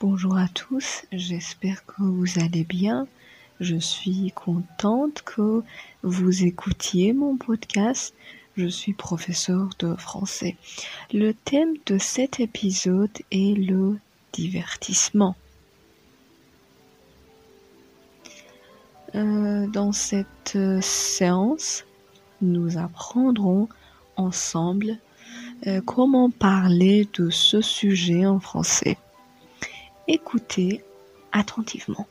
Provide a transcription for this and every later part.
Bonjour à tous, j'espère que vous allez bien. Je suis contente que vous écoutiez mon podcast. Je suis professeur de français. Le thème de cet épisode est le divertissement. Euh, dans cette séance, nous apprendrons ensemble euh, comment parler de ce sujet en français. Écoutez attentivement.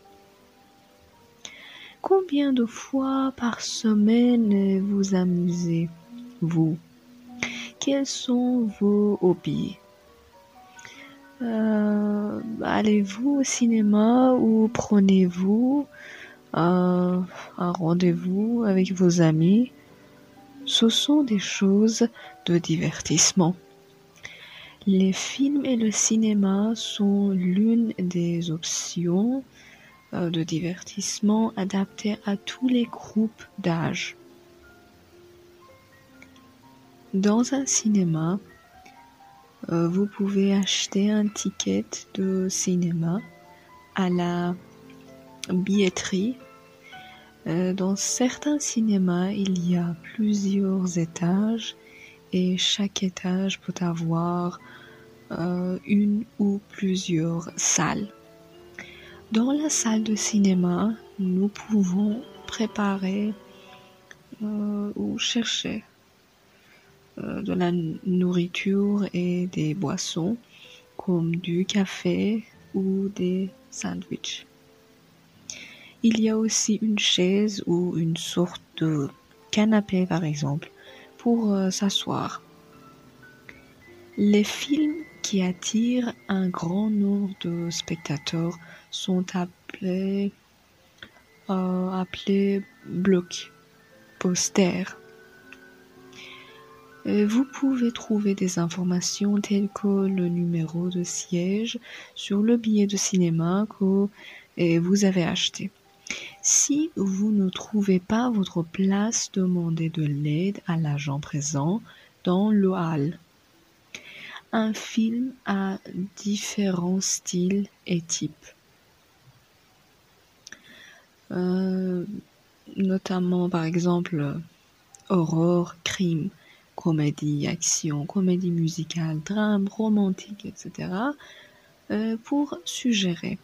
Combien de fois par semaine vous amusez, vous Quels sont vos hobbies? Euh, Allez-vous au cinéma ou prenez-vous un rendez-vous avec vos amis? Ce sont des choses de divertissement. Les films et le cinéma sont l'une des options euh, de divertissement adaptées à tous les groupes d'âge. Dans un cinéma, euh, vous pouvez acheter un ticket de cinéma à la billetterie. Euh, dans certains cinémas, il y a plusieurs étages et chaque étage peut avoir euh, une ou plusieurs salles. Dans la salle de cinéma, nous pouvons préparer euh, ou chercher euh, de la nourriture et des boissons comme du café ou des sandwichs. Il y a aussi une chaise ou une sorte de canapé par exemple pour s'asseoir. Les films qui attirent un grand nombre de spectateurs sont appelés, euh, appelés blocs posters. Vous pouvez trouver des informations telles que le numéro de siège sur le billet de cinéma que vous avez acheté. Si vous ne trouvez pas votre place, demandez de l'aide à l'agent présent dans le hall. Un film a différents styles et types, euh, notamment par exemple horreur, crime, comédie, action, comédie musicale, drame, romantique, etc. Euh, pour suggérer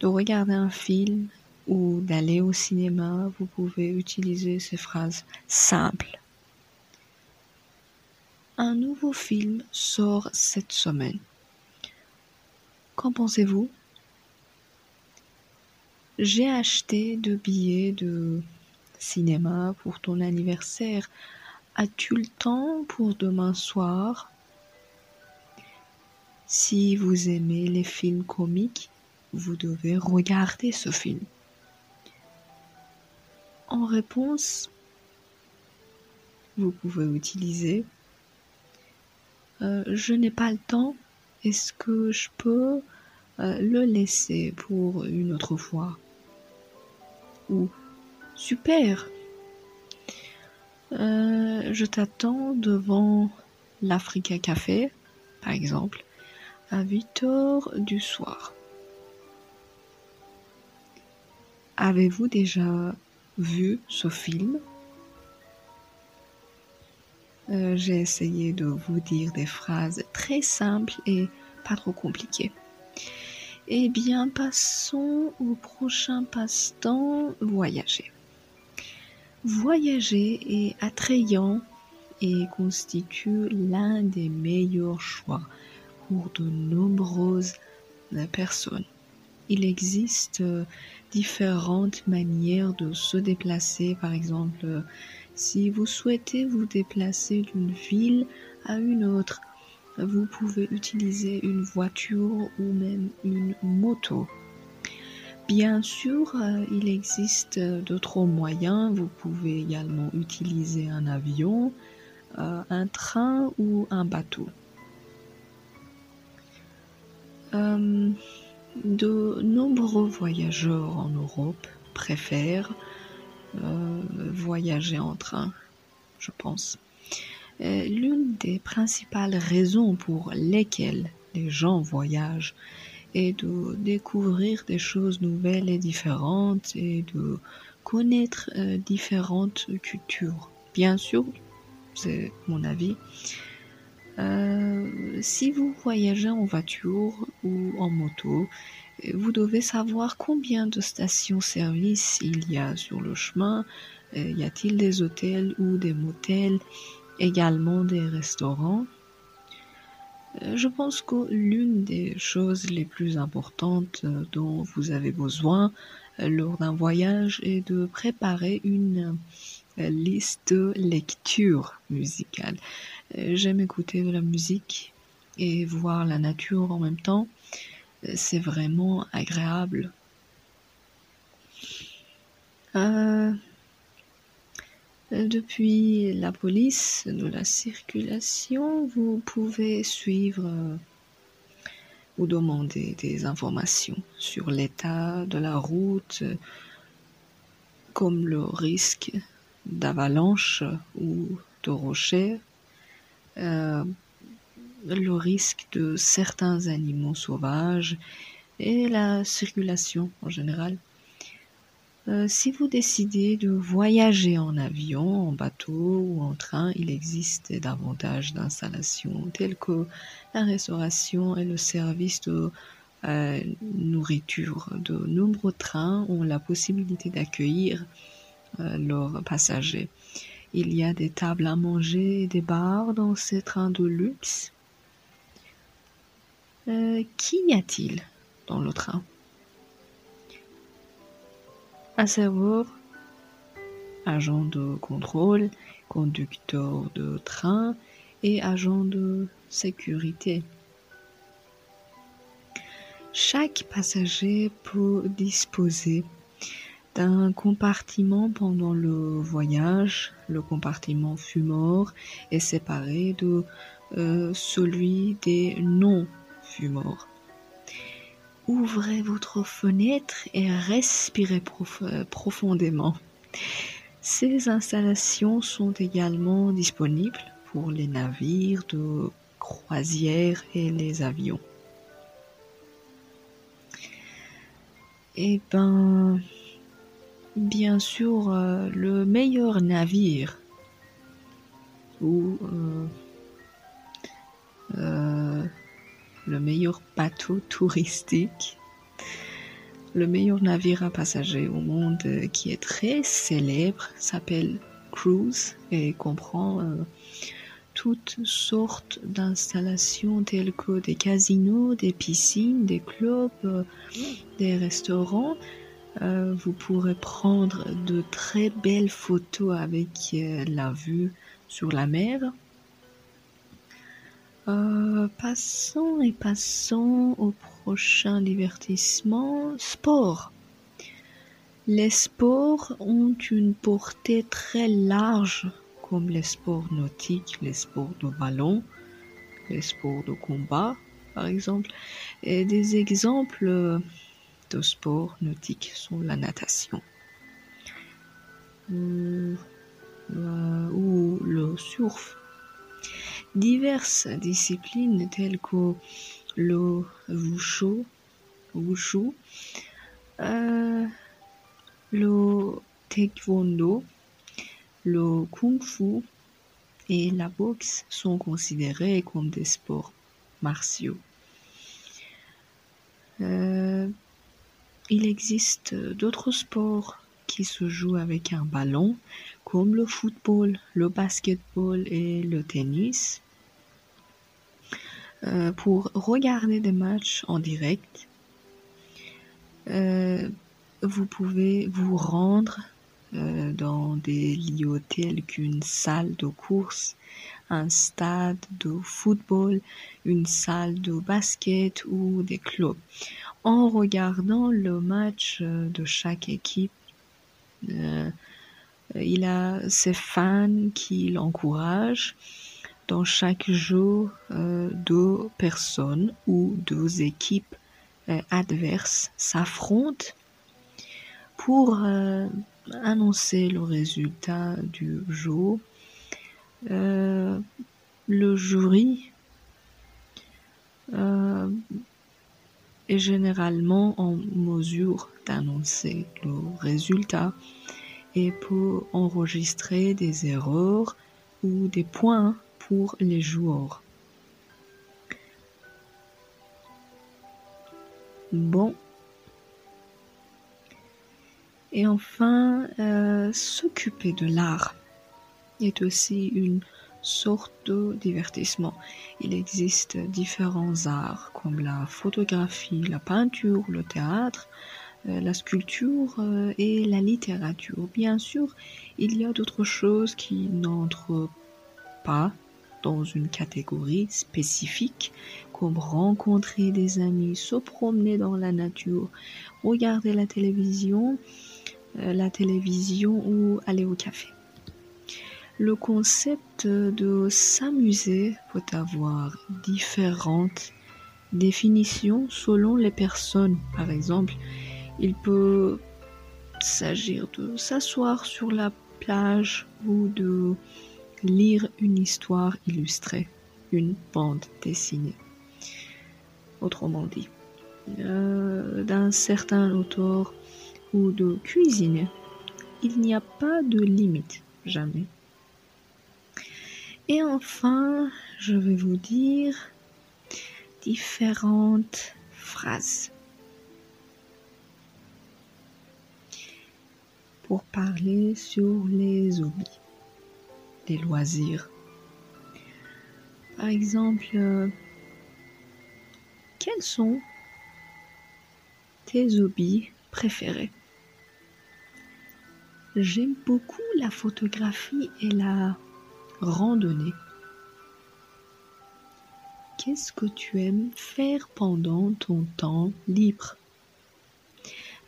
de regarder un film ou d'aller au cinéma, vous pouvez utiliser ces phrases simples un nouveau film sort cette semaine. Qu'en pensez-vous? J'ai acheté deux billets de cinéma pour ton anniversaire. As-tu le temps pour demain soir? Si vous aimez les films comiques, vous devez regarder ce film. En réponse, vous pouvez utiliser. Euh, je n'ai pas le temps, est-ce que je peux euh, le laisser pour une autre fois? Ou super, euh, je t'attends devant l'Africa Café, par exemple, à 8 heures du soir. Avez-vous déjà vu ce film euh, j'ai essayé de vous dire des phrases très simples et pas trop compliquées. Eh bien, passons au prochain passe-temps, voyager. Voyager est attrayant et constitue l'un des meilleurs choix pour de nombreuses personnes. Il existe différentes manières de se déplacer, par exemple si vous souhaitez vous déplacer d'une ville à une autre, vous pouvez utiliser une voiture ou même une moto. Bien sûr, euh, il existe d'autres moyens. Vous pouvez également utiliser un avion, euh, un train ou un bateau. Euh, de nombreux voyageurs en Europe préfèrent euh, voyager en train, je pense. Euh, l'une des principales raisons pour lesquelles les gens voyagent et de découvrir des choses nouvelles et différentes et de connaître euh, différentes cultures. Bien sûr, c'est mon avis. Euh, si vous voyagez en voiture ou en moto, vous devez savoir combien de stations-service il y a sur le chemin. Euh, y a-t-il des hôtels ou des motels, également des restaurants? Euh, je pense que l'une des choses les plus importantes dont vous avez besoin lors d'un voyage est de préparer une liste lecture musicale. J'aime écouter de la musique et voir la nature en même temps. C'est vraiment agréable. Depuis la police de la circulation, vous pouvez suivre euh, ou demander des informations sur l'état de la route, comme le risque d'avalanche ou de rocher, euh, le risque de certains animaux sauvages et la circulation en général. Euh, si vous décidez de voyager en avion, en bateau ou en train, il existe davantage d'installations telles que la restauration et le service de euh, nourriture. De nombreux trains ont la possibilité d'accueillir euh, leurs passagers. Il y a des tables à manger et des bars dans ces trains de luxe. Qu'y a-t-il dans le train? À savoir agent de contrôle, conducteur de train et agent de sécurité. Chaque passager peut disposer d'un compartiment pendant le voyage. Le compartiment fumeur est séparé de euh, celui des non-fumeurs. Ouvrez votre fenêtre et respirez euh, profondément. Ces installations sont également disponibles pour les navires de croisière et les avions. Eh ben, bien sûr, euh, le meilleur navire ou euh, le meilleur bateau touristique, le meilleur navire à passagers au monde euh, qui est très célèbre s'appelle Cruise et comprend euh, toutes sortes d'installations telles que des casinos, des piscines, des clubs, euh, des restaurants. Vous pourrez prendre de très belles photos avec la vue sur la mer. Euh, passons et passons au prochain divertissement. Sport. Les sports ont une portée très large, comme les sports nautiques, les sports de ballon, les sports de combat, par exemple. Et des exemples sports nautiques sont la natation euh, ou le surf diverses disciplines telles que le wushu, euh, le taekwondo, le kung fu et la boxe sont considérés comme des sports martiaux. Euh, il existe d'autres sports qui se jouent avec un ballon, comme le football, le basketball et le tennis. Euh, pour regarder des matchs en direct. Euh, vous pouvez vous rendre euh, dans des lieux tels qu'une salle de course, un stade de football, une salle de basket ou des clubs. En regardant le match de chaque équipe, il a ses fans qui l'encouragent dans chaque jeu, euh, deux personnes ou deux équipes euh, adverses s'affrontent pour euh, annoncer le résultat du jeu. le jury est généralement en mesure d'annoncer le résultat et peut enregistrer des erreurs ou des points pour les joueurs. Bon. Et enfin, euh, s'occuper de l'art est aussi une sorte de divertissement. Il existe différents arts comme la photographie, la peinture, le théâtre, euh, la sculpture euh, et la littérature. Bien sûr, il y a d'autres choses qui n'entrent pas dans une catégorie spécifique, comme rencontrer des amis, se promener dans la nature, regarder la télévision, euh, la télévision ou aller au café. Le concept de s'amuser peut avoir différentes définitions selon les personnes. Par exemple, il peut s'agir de s'asseoir sur la plage ou de lire une histoire illustrée, une bande dessinée. Autrement dit, euh, d'un certain auteur ou de cuisiner. Il n'y a pas de limite, jamais. Et enfin, je vais vous dire différentes phrases pour parler sur les hobbies des loisirs. Par exemple, euh, quels sont tes hobbies préférés? J'aime beaucoup la photographie et la randonnée. Qu'est-ce que tu aimes faire pendant ton temps libre?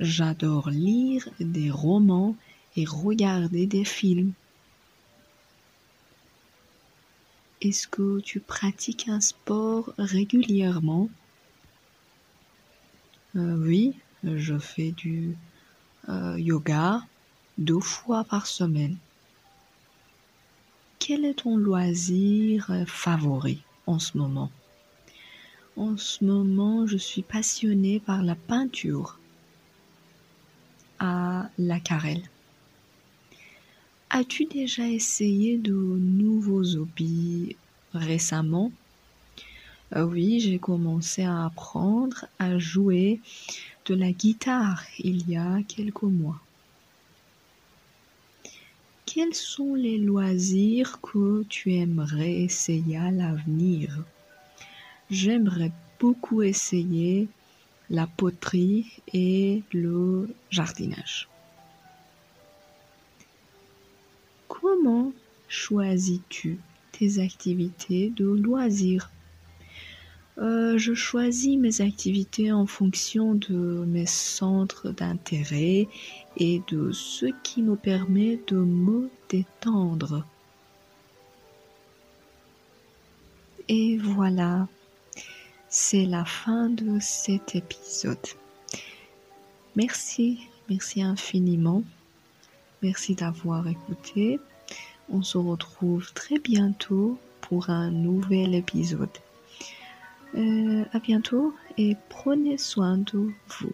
J'adore lire des romans et regarder des films. Est-ce que tu pratiques un sport régulièrement? Euh, Oui, je fais du euh, yoga deux fois par semaine. Quel est ton loisir favori en ce moment? En ce moment, je suis passionnée par la peinture à l'aquarelle. As-tu déjà essayé de nouveaux hobbies récemment? Euh, Oui, j'ai commencé à apprendre à jouer de la guitare il y a quelques mois. Quels sont les loisirs que tu aimerais essayer à l'avenir? J'aimerais beaucoup essayer la poterie et le jardinage. Comment choisis-tu tes activités de loisirs? Euh, je choisis mes activités en fonction de mes centres d'intérêt et de ce qui me permet de me détendre. Et voilà, c'est la fin de cet épisode. Merci, merci infiniment. Merci d'avoir écouté. On se retrouve très bientôt pour un nouvel épisode. Euh, à bientôt et prenez soin de vous.